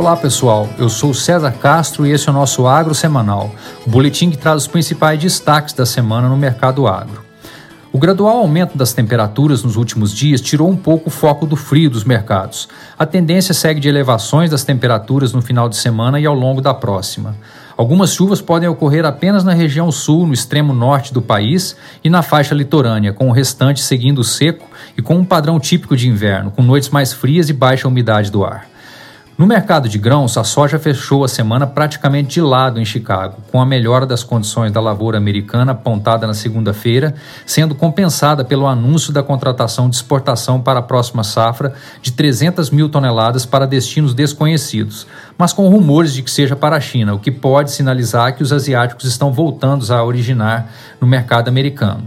Olá pessoal, eu sou César Castro e esse é o nosso Agro Semanal, o boletim que traz os principais destaques da semana no mercado agro. O gradual aumento das temperaturas nos últimos dias tirou um pouco o foco do frio dos mercados. A tendência segue de elevações das temperaturas no final de semana e ao longo da próxima. Algumas chuvas podem ocorrer apenas na região sul, no extremo norte do país e na faixa litorânea, com o restante seguindo seco e com um padrão típico de inverno, com noites mais frias e baixa umidade do ar. No mercado de grãos, a soja fechou a semana praticamente de lado em Chicago, com a melhora das condições da lavoura americana apontada na segunda-feira, sendo compensada pelo anúncio da contratação de exportação para a próxima safra de 300 mil toneladas para destinos desconhecidos, mas com rumores de que seja para a China, o que pode sinalizar que os asiáticos estão voltando a originar no mercado americano.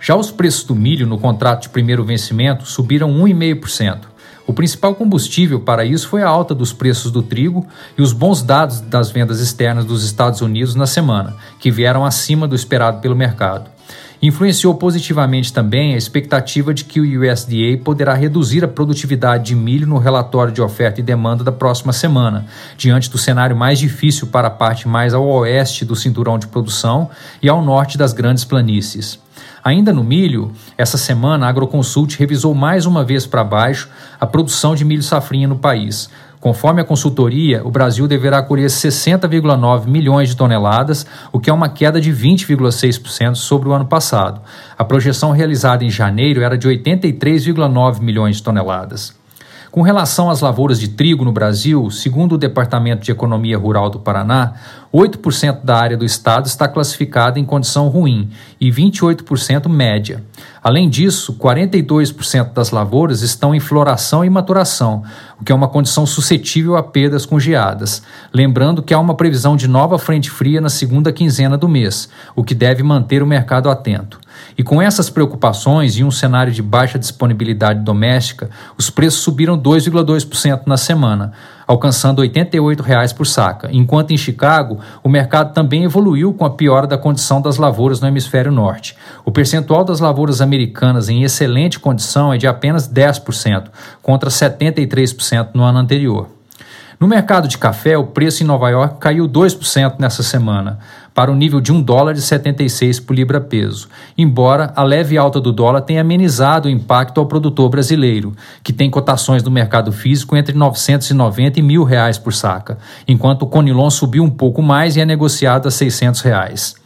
Já os preços do milho no contrato de primeiro vencimento subiram 1,5%. O principal combustível para isso foi a alta dos preços do trigo e os bons dados das vendas externas dos Estados Unidos na semana, que vieram acima do esperado pelo mercado. Influenciou positivamente também a expectativa de que o USDA poderá reduzir a produtividade de milho no relatório de oferta e demanda da próxima semana, diante do cenário mais difícil para a parte mais ao oeste do cinturão de produção e ao norte das grandes planícies. Ainda no milho, essa semana a Agroconsult revisou mais uma vez para baixo a produção de milho safrinha no país. Conforme a consultoria, o Brasil deverá colher 60,9 milhões de toneladas, o que é uma queda de 20,6% sobre o ano passado. A projeção realizada em janeiro era de 83,9 milhões de toneladas. Com relação às lavouras de trigo no Brasil, segundo o Departamento de Economia Rural do Paraná, 8% da área do estado está classificada em condição ruim e 28% média. Além disso, 42% das lavouras estão em floração e maturação, o que é uma condição suscetível a perdas com geadas. Lembrando que há uma previsão de nova frente fria na segunda quinzena do mês, o que deve manter o mercado atento. E com essas preocupações e um cenário de baixa disponibilidade doméstica, os preços subiram 2,2% na semana, alcançando 88 reais por saca, enquanto em Chicago o mercado também evoluiu com a piora da condição das lavouras no hemisfério norte. O percentual das lavouras americanas em excelente condição é de apenas 10%, contra 73% no ano anterior. No mercado de café, o preço em Nova York caiu 2% nessa semana, para o nível de 1 dólar e 76 por libra peso, embora a leve alta do dólar tenha amenizado o impacto ao produtor brasileiro, que tem cotações no mercado físico entre 990 e mil reais por saca, enquanto o Conilon subiu um pouco mais e é negociado a 600 reais.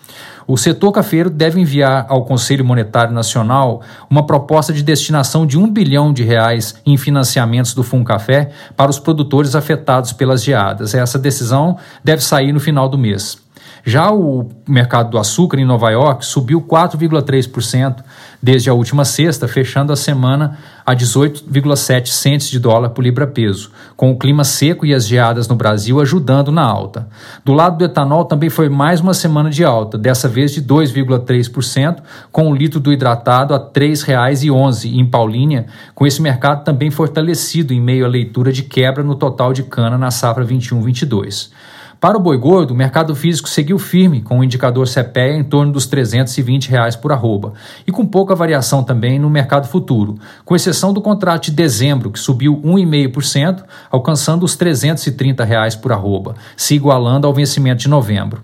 O setor cafeiro deve enviar ao Conselho Monetário Nacional uma proposta de destinação de um bilhão de reais em financiamentos do Fundo Café para os produtores afetados pelas geadas. Essa decisão deve sair no final do mês. Já o mercado do açúcar em Nova York subiu 4,3% desde a última sexta, fechando a semana a 18,7 centes de dólar por libra-peso, com o clima seco e as geadas no Brasil ajudando na alta. Do lado do etanol também foi mais uma semana de alta, dessa vez de 2,3%, com o litro do hidratado a R$ 3,11 em Paulínia, com esse mercado também fortalecido em meio à leitura de quebra no total de cana na safra 21-22. Para o boi gordo, o mercado físico seguiu firme, com o indicador CPEA em torno dos 320 reais por arroba, e com pouca variação também no mercado futuro, com exceção do contrato de dezembro, que subiu 1,5%, alcançando os 330 reais por arroba, se igualando ao vencimento de novembro.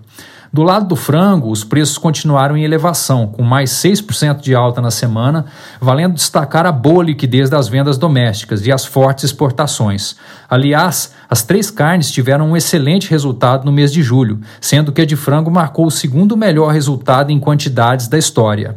Do lado do frango, os preços continuaram em elevação, com mais 6% de alta na semana, valendo destacar a boa liquidez das vendas domésticas e as fortes exportações. Aliás, as três carnes tiveram um excelente resultado no mês de julho, sendo que a de frango marcou o segundo melhor resultado em quantidades da história.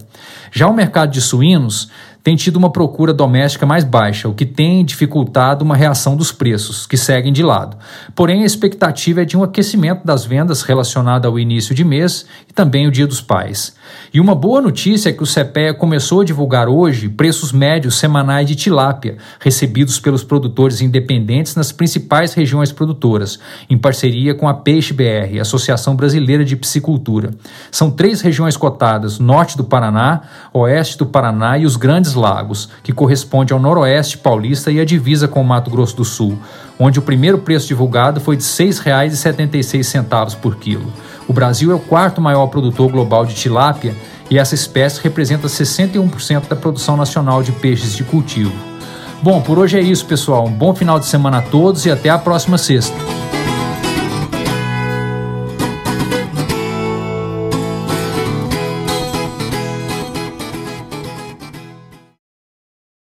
Já o mercado de suínos tem tido uma procura doméstica mais baixa, o que tem dificultado uma reação dos preços, que seguem de lado. Porém, a expectativa é de um aquecimento das vendas relacionado ao início de mês e também o Dia dos Pais. E uma boa notícia é que o CPEA começou a divulgar hoje preços médios semanais de tilápia, recebidos pelos produtores independentes nas principais regiões produtoras, em parceria com a Peixe BR, Associação Brasileira de Piscicultura. São três regiões cotadas: norte do Paraná, oeste do Paraná e os grandes Lagos, que corresponde ao noroeste paulista e a divisa com o Mato Grosso do Sul, onde o primeiro preço divulgado foi de R$ 6,76 por quilo. O Brasil é o quarto maior produtor global de tilápia e essa espécie representa 61% da produção nacional de peixes de cultivo. Bom, por hoje é isso, pessoal. Um bom final de semana a todos e até a próxima sexta.